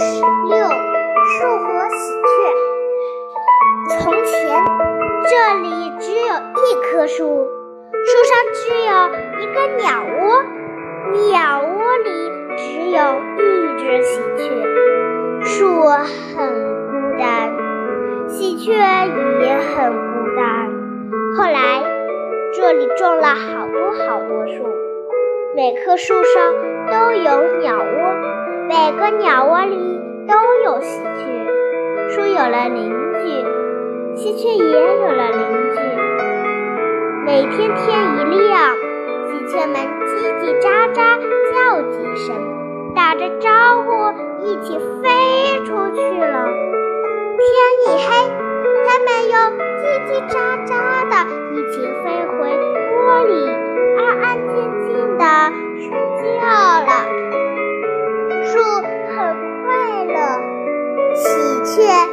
六，树和喜鹊。从前，这里只有一棵树，树上只有一个鸟窝，鸟窝里只有一只喜鹊。树很孤单，喜鹊也很孤单。后来，这里种了好多好多树，每棵树上都有鸟窝，每个鸟窝里都有喜鹊。树有了邻居，喜鹊也有了邻居。每天天一亮，喜鹊们叽叽喳喳叫几声，打着招呼一起飞出去了。天一黑，它们又叽叽喳喳却